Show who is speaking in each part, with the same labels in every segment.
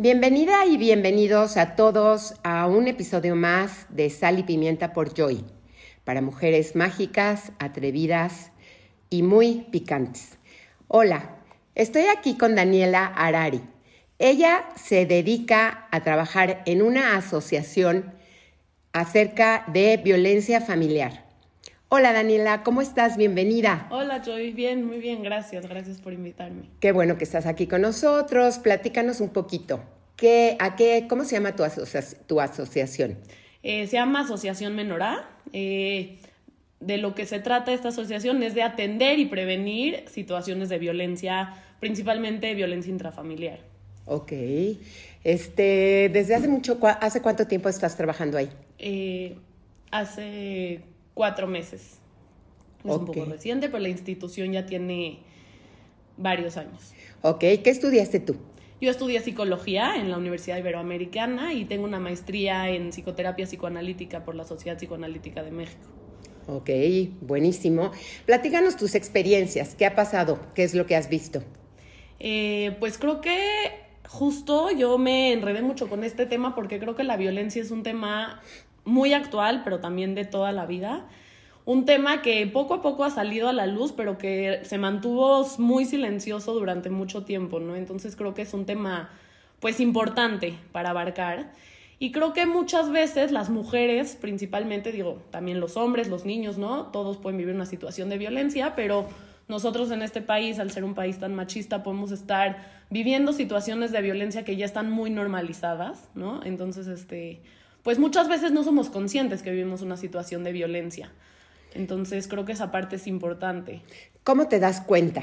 Speaker 1: Bienvenida y bienvenidos a todos a un episodio más de Sal y Pimienta por Joy, para mujeres mágicas, atrevidas y muy picantes. Hola, estoy aquí con Daniela Arari. Ella se dedica a trabajar en una asociación acerca de violencia familiar. Hola Daniela, ¿cómo estás? Bienvenida.
Speaker 2: Hola Joy, bien, muy bien, gracias, gracias por invitarme.
Speaker 1: Qué bueno que estás aquí con nosotros. Platícanos un poquito. ¿Qué, a qué, ¿Cómo se llama tu, tu asociación?
Speaker 2: Eh, se llama Asociación Menorá. Eh, de lo que se trata esta asociación es de atender y prevenir situaciones de violencia, principalmente violencia intrafamiliar.
Speaker 1: Ok. Este, ¿Desde hace mucho, hace cuánto tiempo estás trabajando ahí?
Speaker 2: Eh, hace cuatro meses. Es un poco reciente, pero la institución ya tiene varios años.
Speaker 1: Ok, ¿qué estudiaste tú?
Speaker 2: Yo estudié psicología en la Universidad Iberoamericana y tengo una maestría en psicoterapia psicoanalítica por la Sociedad Psicoanalítica de México.
Speaker 1: Ok, buenísimo. Platícanos tus experiencias. ¿Qué ha pasado? ¿Qué es lo que has visto?
Speaker 2: Eh, pues creo que justo yo me enredé mucho con este tema porque creo que la violencia es un tema muy actual, pero también de toda la vida. Un tema que poco a poco ha salido a la luz, pero que se mantuvo muy silencioso durante mucho tiempo, ¿no? Entonces creo que es un tema, pues, importante para abarcar. Y creo que muchas veces las mujeres, principalmente, digo, también los hombres, los niños, ¿no? Todos pueden vivir una situación de violencia, pero nosotros en este país, al ser un país tan machista, podemos estar viviendo situaciones de violencia que ya están muy normalizadas, ¿no? Entonces, este, pues muchas veces no somos conscientes que vivimos una situación de violencia. Entonces creo que esa parte es importante.
Speaker 1: ¿Cómo te das cuenta?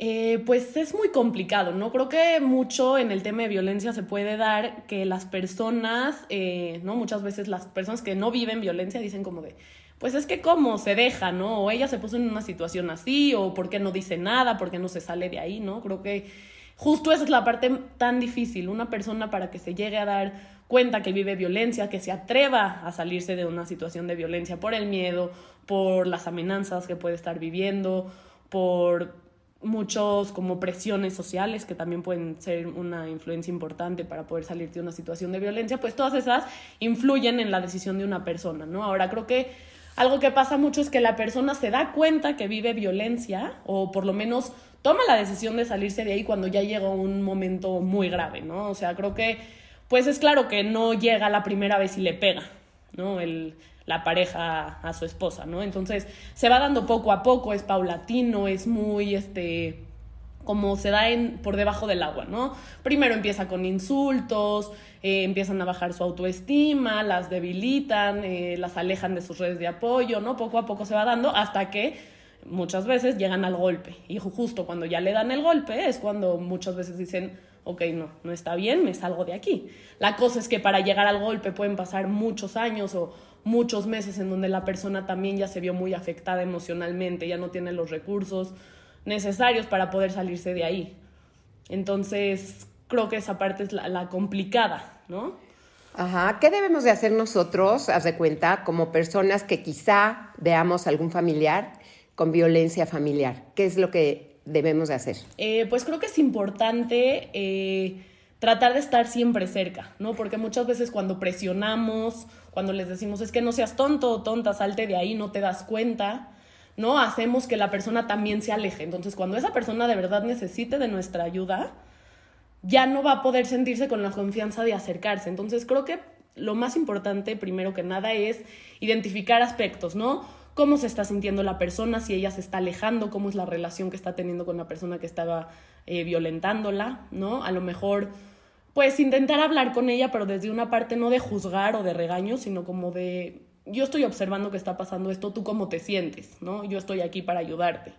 Speaker 2: Eh, pues es muy complicado, ¿no? Creo que mucho en el tema de violencia se puede dar que las personas, eh, ¿no? Muchas veces las personas que no viven violencia dicen como de, pues es que cómo se deja, ¿no? O ella se puso en una situación así, o por qué no dice nada, por qué no se sale de ahí, ¿no? Creo que justo esa es la parte tan difícil, una persona para que se llegue a dar cuenta que vive violencia, que se atreva a salirse de una situación de violencia por el miedo, por las amenazas que puede estar viviendo, por muchos como presiones sociales que también pueden ser una influencia importante para poder salir de una situación de violencia, pues todas esas influyen en la decisión de una persona, ¿no? Ahora creo que algo que pasa mucho es que la persona se da cuenta que vive violencia o por lo menos toma la decisión de salirse de ahí cuando ya llega un momento muy grave, ¿no? O sea, creo que pues es claro que no llega la primera vez y le pega, ¿no? El, la pareja a su esposa, ¿no? Entonces se va dando poco a poco, es paulatino, es muy, este, como se da en, por debajo del agua, ¿no? Primero empieza con insultos, eh, empiezan a bajar su autoestima, las debilitan, eh, las alejan de sus redes de apoyo, ¿no? Poco a poco se va dando hasta que muchas veces llegan al golpe. Y justo cuando ya le dan el golpe es cuando muchas veces dicen, ok, no, no está bien, me salgo de aquí. La cosa es que para llegar al golpe pueden pasar muchos años o muchos meses en donde la persona también ya se vio muy afectada emocionalmente, ya no tiene los recursos necesarios para poder salirse de ahí. Entonces, creo que esa parte es la, complicada, ¿no?
Speaker 1: Ajá, ¿qué debemos de hacer nosotros, haz de cuenta, como personas que quizá veamos algún familiar con violencia familiar? ¿Qué es lo que debemos de hacer?
Speaker 2: Eh, pues creo que es importante eh, tratar de estar siempre cerca, ¿no? Porque muchas veces cuando presionamos, cuando les decimos es que no seas tonto o tonta, salte de ahí, no te das cuenta, ¿no? Hacemos que la persona también se aleje. Entonces, cuando esa persona de verdad necesite de nuestra ayuda, ya no va a poder sentirse con la confianza de acercarse. Entonces, creo que lo más importante, primero que nada, es identificar aspectos, ¿no? Cómo se está sintiendo la persona, si ella se está alejando, cómo es la relación que está teniendo con la persona que estaba eh, violentándola, ¿no? A lo mejor, pues intentar hablar con ella, pero desde una parte no de juzgar o de regaño, sino como de, yo estoy observando que está pasando esto, tú cómo te sientes, ¿no? Yo estoy aquí para ayudarte.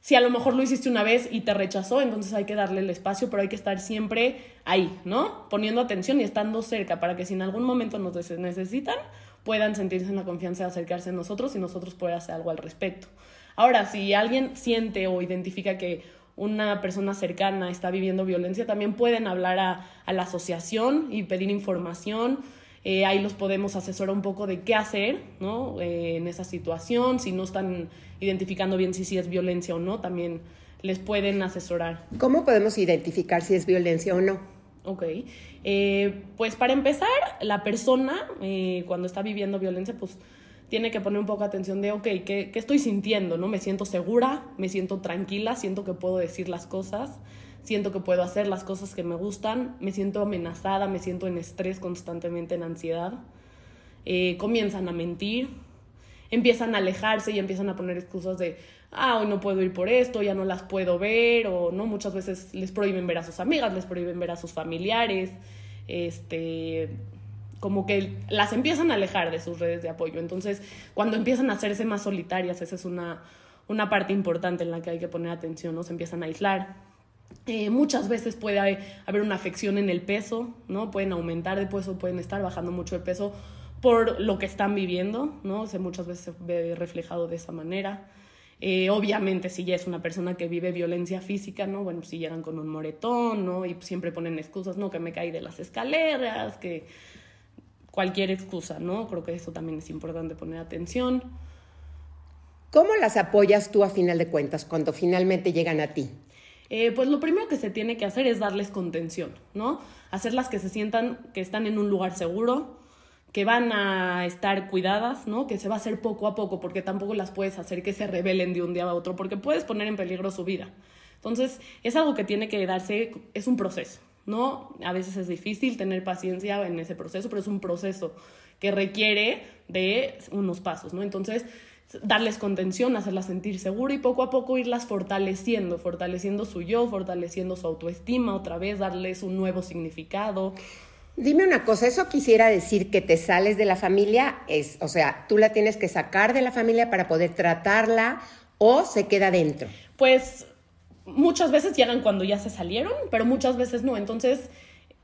Speaker 2: Si a lo mejor lo hiciste una vez y te rechazó, entonces hay que darle el espacio, pero hay que estar siempre ahí, ¿no? Poniendo atención y estando cerca para que si en algún momento nos necesitan, puedan sentirse en la confianza de acercarse a nosotros y nosotros poder hacer algo al respecto. Ahora, si alguien siente o identifica que una persona cercana está viviendo violencia, también pueden hablar a, la asociación y pedir información. Eh, ahí los podemos asesorar un poco de qué hacer ¿no? Eh, en esa situación, si no están identificando bien si, si es violencia o no, también les pueden asesorar.
Speaker 1: ¿Cómo podemos identificar si es violencia o no?
Speaker 2: Ok. Eh, pues para empezar, la persona eh, cuando está viviendo violencia, pues tiene que poner un poco atención de, ok, ¿qué, ¿qué, estoy sintiendo? ¿no? Me siento segura, me siento tranquila, siento que puedo decir las cosas, siento que puedo hacer las cosas que me gustan, me siento amenazada, me siento en estrés constantemente, en ansiedad. Eh, comienzan a mentir, empiezan a alejarse y empiezan a poner excusas de, ah, hoy no puedo ir por esto, ya no las puedo ver, o no, muchas veces les prohíben ver a sus amigas, les prohíben ver a sus familiares, este, como que las empiezan a alejar de sus redes de apoyo. Entonces, cuando empiezan a hacerse más solitarias, esa es una, una parte importante en la que hay que poner atención, ¿no? Se empiezan a aislar. Eh, muchas veces puede haber una afección en el peso, ¿no? Pueden aumentar de peso, pueden estar bajando mucho de peso por lo que están viviendo, ¿no? O muchas veces se ve reflejado de esa manera. Eh, obviamente, si ya es una persona que vive violencia física, ¿no? Bueno, si llegan con un moretón, ¿no? Y siempre ponen excusas, ¿no? Que me caí de las escaleras, que cualquier excusa, ¿no? Creo que eso también es importante poner atención.
Speaker 1: ¿Cómo las apoyas tú a final de cuentas cuando finalmente llegan a ti?
Speaker 2: Eh, pues lo primero que se tiene que hacer es darles contención, ¿no? Hacerlas que se sientan que están en un lugar seguro, que van a estar cuidadas, ¿no? Que se va a hacer poco a poco, porque tampoco las puedes hacer que se rebelen de un día a otro, porque puedes poner en peligro su vida. Entonces, es algo que tiene que darse, es un proceso, ¿no? A veces es difícil tener paciencia en ese proceso, pero es un proceso que requiere de unos pasos, ¿no? Entonces, darles contención, hacerlas sentir seguro y poco a poco irlas fortaleciendo, fortaleciendo su yo, fortaleciendo su autoestima, otra vez darles un nuevo significado.
Speaker 1: Dime una cosa, ¿eso quisiera decir que te sales de la familia? Es, o sea, tú la tienes que sacar de la familia para poder tratarla o se queda dentro.
Speaker 2: Pues muchas veces llegan cuando ya se salieron, pero muchas veces no. Entonces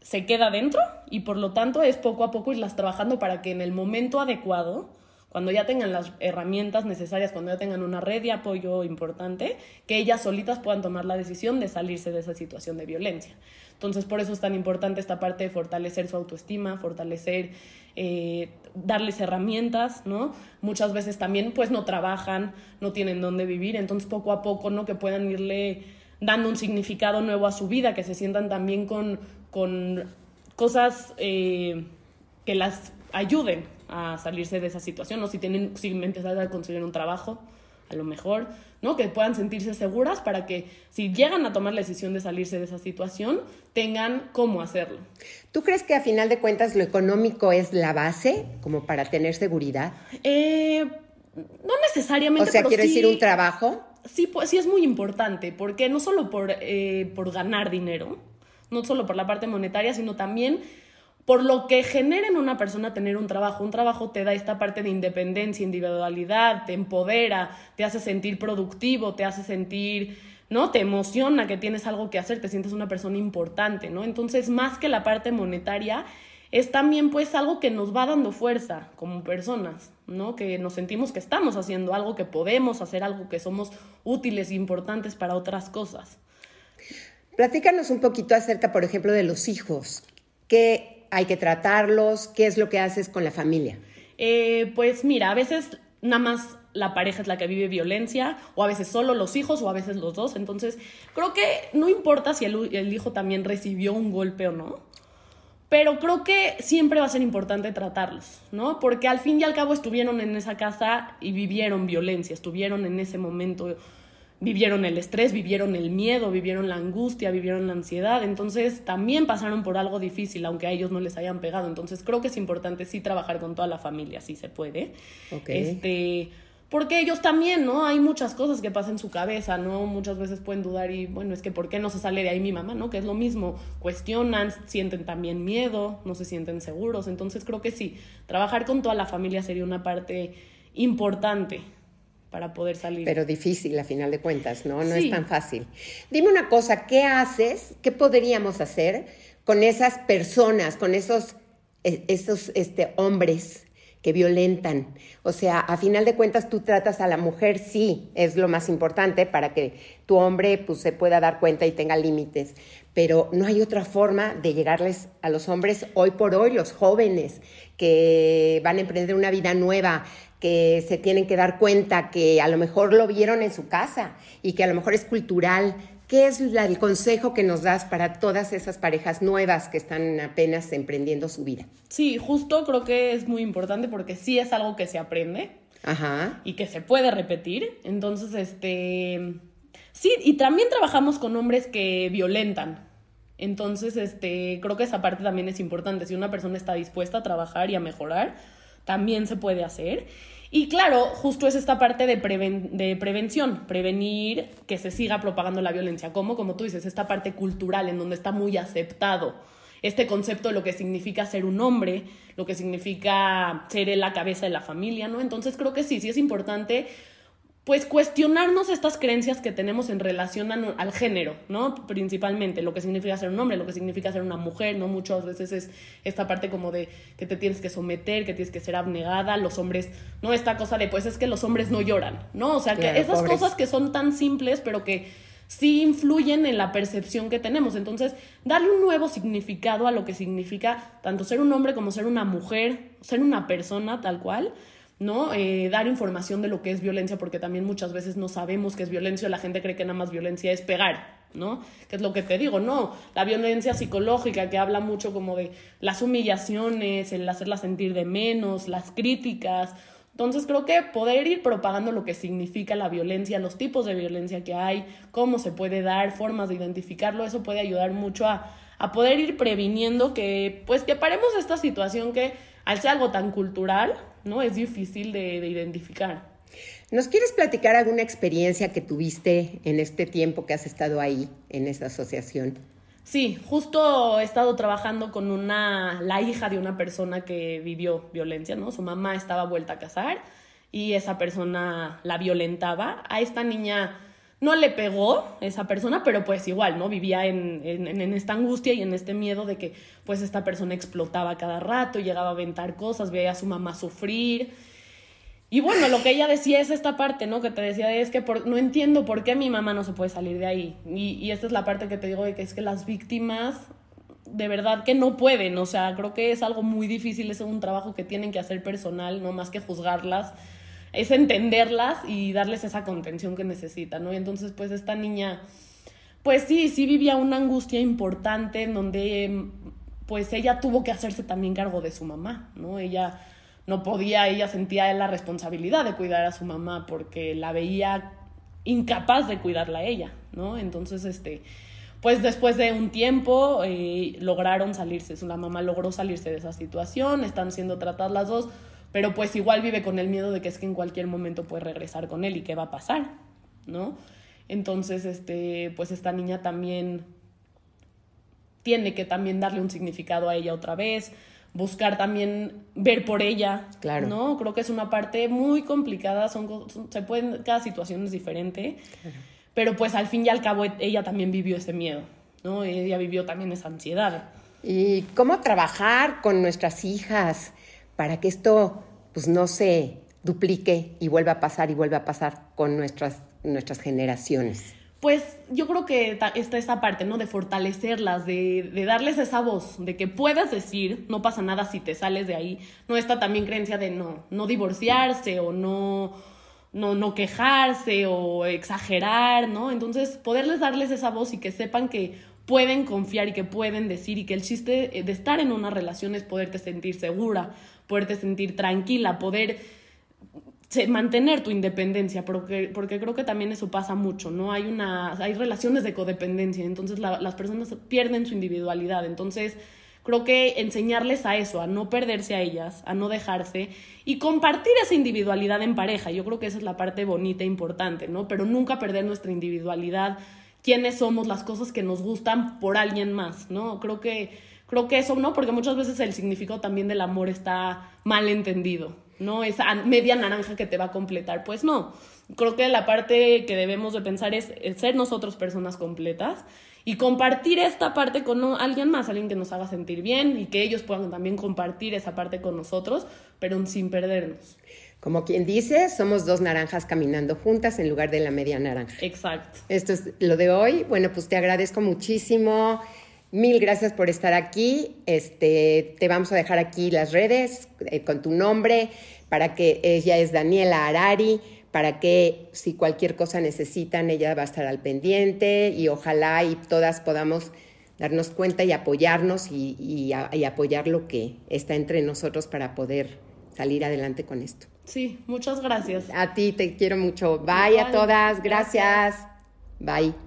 Speaker 2: se queda dentro y por lo tanto es poco a poco irlas trabajando para que en el momento adecuado cuando ya tengan las herramientas necesarias, cuando ya tengan una red de apoyo importante, que ellas solitas puedan tomar la decisión de salirse de esa situación de violencia. Entonces, por eso es tan importante esta parte de fortalecer su autoestima, fortalecer, eh, darles herramientas, ¿no? Muchas veces también, pues, no trabajan, no tienen dónde vivir, entonces poco a poco, ¿no? Que puedan irle dando un significado nuevo a su vida, que se sientan también con, con cosas eh, que las ayuden, a salirse de esa situación, o si tienen, si empezar a conseguir un trabajo, a lo mejor, ¿no? Que puedan sentirse seguras para que si llegan a tomar la decisión de salirse de esa situación, tengan cómo hacerlo.
Speaker 1: ¿Tú crees que a final de cuentas lo económico es la base como para tener seguridad?
Speaker 2: Eh, no necesariamente.
Speaker 1: O sea, quiero decir un trabajo.
Speaker 2: Sí, pues sí es muy importante, porque no solo por, eh, por ganar dinero, no solo por la parte monetaria, sino también por lo que genera en una persona tener un trabajo. Un trabajo te da esta parte de independencia, individualidad, te empodera, te hace sentir productivo, te hace sentir, ¿no? Te emociona que tienes algo que hacer, te sientes una persona importante, ¿no? Entonces, más que la parte monetaria, es también pues algo que nos va dando fuerza como personas, ¿no? Que nos sentimos que estamos haciendo algo, que podemos hacer algo, que somos útiles e importantes para otras cosas.
Speaker 1: Platícanos un poquito acerca, por ejemplo, de los hijos. ¿Qué, hay que tratarlos? ¿Qué es lo que haces con la familia?
Speaker 2: Eh, pues mira, a veces nada más la pareja es la que vive violencia, o a veces solo los hijos, o a veces los dos. Entonces, creo que no importa si el, el, hijo también recibió un golpe o no, pero creo que siempre va a ser importante tratarlos, ¿no? Porque al fin y al cabo estuvieron en esa casa y vivieron violencia, estuvieron en ese momento vivieron el estrés, vivieron el miedo, vivieron la angustia, vivieron la ansiedad, entonces también pasaron por algo difícil, aunque a ellos no les hayan pegado, entonces creo que es importante sí trabajar con toda la familia, si se puede. Este, porque ellos también, ¿no? Hay muchas cosas que pasan en su cabeza, ¿no? Muchas veces pueden dudar y, bueno, es que ¿por qué no se sale de ahí mi mamá, ¿no? Que es lo mismo, cuestionan, sienten también miedo, no se sienten seguros, entonces creo que sí, trabajar con toda la familia sería una parte importante para poder salir.
Speaker 1: Pero difícil a final de cuentas, ¿no? No es tan fácil. Dime una cosa, ¿qué haces? ¿Qué podríamos hacer con esas personas, con esos, e, esos este, hombres que violentan? O sea, a final de cuentas tú tratas a la mujer, sí, es lo más importante para que tu hombre pues, se pueda dar cuenta y tenga límites, pero no hay otra forma de llegarles a los hombres hoy por hoy, los jóvenes que van a emprender una vida nueva, que se tienen que dar cuenta que a lo mejor lo vieron en su casa y que a lo mejor es cultural ¿Qué es el consejo que nos das para todas esas parejas nuevas que están apenas emprendiendo su vida?
Speaker 2: Sí, justo creo que es muy importante porque sí es algo que se aprende Ajá. y que se puede repetir. Entonces, este, sí, y también trabajamos con hombres que violentan. Entonces, este, creo que esa parte también es importante. Si una persona está dispuesta a trabajar y a mejorar, también se puede hacer. Y claro, justo es esta parte de, prevención, prevenir que se siga propagando la violencia. ¿Cómo? Como tú dices, esta parte cultural en donde está muy aceptado este concepto de lo que significa ser un hombre, lo que significa ser la cabeza de la familia, ¿no? Entonces creo que sí, sí es importante pues cuestionarnos estas creencias que tenemos en relación al género, ¿no? Principalmente lo que significa ser un hombre, lo que significa ser una mujer, ¿no? Muchas veces es esta parte como de que te tienes que someter, que tienes que ser abnegada, los hombres, ¿no? Esta cosa de pues es que los hombres no lloran, ¿no? O sea, que esas cosas que son tan simples, pero que sí influyen en la percepción que tenemos. Entonces, darle un nuevo significado a lo que significa tanto ser un hombre como ser una mujer, ser una persona tal cual ¿no? Eh, dar información de lo que es violencia, porque también muchas veces no sabemos qué es violencia, la gente cree que nada más violencia es pegar, ¿no? Que es lo que te digo, no, la violencia psicológica que habla mucho como de las humillaciones, el hacerla sentir de menos, las críticas. Entonces creo que poder ir propagando lo que significa la violencia, los tipos de violencia que hay, cómo se puede dar, formas de identificarlo, eso puede ayudar mucho a, a poder ir previniendo que, pues, que paremos esta situación que al ser algo tan cultural, ¿no? Es difícil de, identificar.
Speaker 1: ¿Nos quieres platicar alguna experiencia que tuviste en este tiempo que has estado ahí, en esta asociación?
Speaker 2: Sí, justo he estado trabajando con una, la hija de una persona que vivió violencia, ¿no? Su mamá estaba vuelta a casar y esa persona la violentaba. A esta niña no le pegó esa persona, pero pues igual, ¿no? Vivía en, en, esta angustia y en este miedo de que pues esta persona explotaba cada rato, llegaba a aventar cosas, veía a su mamá sufrir. Y bueno, lo que ella decía es esta parte, ¿no? Que te decía es que no entiendo por qué mi mamá no se puede salir de ahí. Y, y esta es la parte que te digo de que es que las víctimas de verdad que no pueden, o sea, creo que es algo muy difícil, es un trabajo que tienen que hacer personal, no más que juzgarlas es entenderlas y darles esa contención que necesitan, ¿no? Y entonces, pues esta niña, pues sí, sí vivía una angustia importante en donde, pues ella tuvo que hacerse también cargo de su mamá, ¿no? Ella no podía, ella sentía la responsabilidad de cuidar a su mamá porque la veía incapaz de cuidarla a ella, ¿no? Entonces, este, pues después de un tiempo eh, lograron salirse, la mamá logró salirse de esa situación, están siendo tratadas las dos, pero pues igual vive con el miedo de que es que en cualquier momento puede regresar con él y qué va a pasar, ¿no? Entonces, este, pues esta niña también tiene que también darle un significado a ella otra vez, buscar también ver por ella, claro. ¿no? Creo que es una parte muy complicada, son, se pueden, cada situación es diferente, pero pues al fin y al cabo ella también vivió ese miedo, ¿no? Ella vivió también esa ansiedad.
Speaker 1: ¿Y cómo trabajar con nuestras hijas para que esto pues no se duplique y vuelva a pasar y vuelva a pasar con nuestras, nuestras generaciones?
Speaker 2: Pues yo creo que está esta parte, ¿no? De fortalecerlas, de, de, darles esa voz, de que puedas decir, no pasa nada si te sales de ahí. No está también creencia de no, no divorciarse o no, no, no quejarse o exagerar, ¿no? Entonces, poderles darles esa voz y que sepan que pueden confiar y que pueden decir y que el chiste de estar en una relación es poderte sentir segura, poderte sentir tranquila, poder mantener tu independencia, porque, porque creo que también eso pasa mucho, ¿no? Hay, una, hay relaciones de codependencia, entonces las personas pierden su individualidad, entonces creo que enseñarles a eso, a no perderse a ellas, a no dejarse y compartir esa individualidad en pareja, yo creo que esa es la parte bonita e importante, ¿no? Pero nunca perder nuestra individualidad, quiénes somos, las cosas que nos gustan por alguien más, ¿no? Creo que creo que eso no, porque muchas veces el significado también del amor está mal entendido, ¿no? Esa media naranja que te va a completar, pues no. Creo que la parte que debemos de pensar es, ser nosotros personas completas y compartir esta parte con alguien más, alguien que nos haga sentir bien y que ellos puedan también compartir esa parte con nosotros, pero sin perdernos.
Speaker 1: Como quien dice, somos dos naranjas caminando juntas en lugar de la media naranja.
Speaker 2: Exacto.
Speaker 1: Esto es lo de hoy. Bueno, pues te agradezco muchísimo. Mil gracias por estar aquí. Este, te vamos a dejar aquí las redes eh, con tu nombre para que ella es Daniela Arari, para que si cualquier cosa necesitan, ella va a estar al pendiente y ojalá y todas podamos darnos cuenta y apoyarnos y, y apoyar lo que está entre nosotros para poder salir adelante con esto.
Speaker 2: Sí, muchas gracias.
Speaker 1: A ti te quiero mucho. Bye, a todas. gracias. Bye.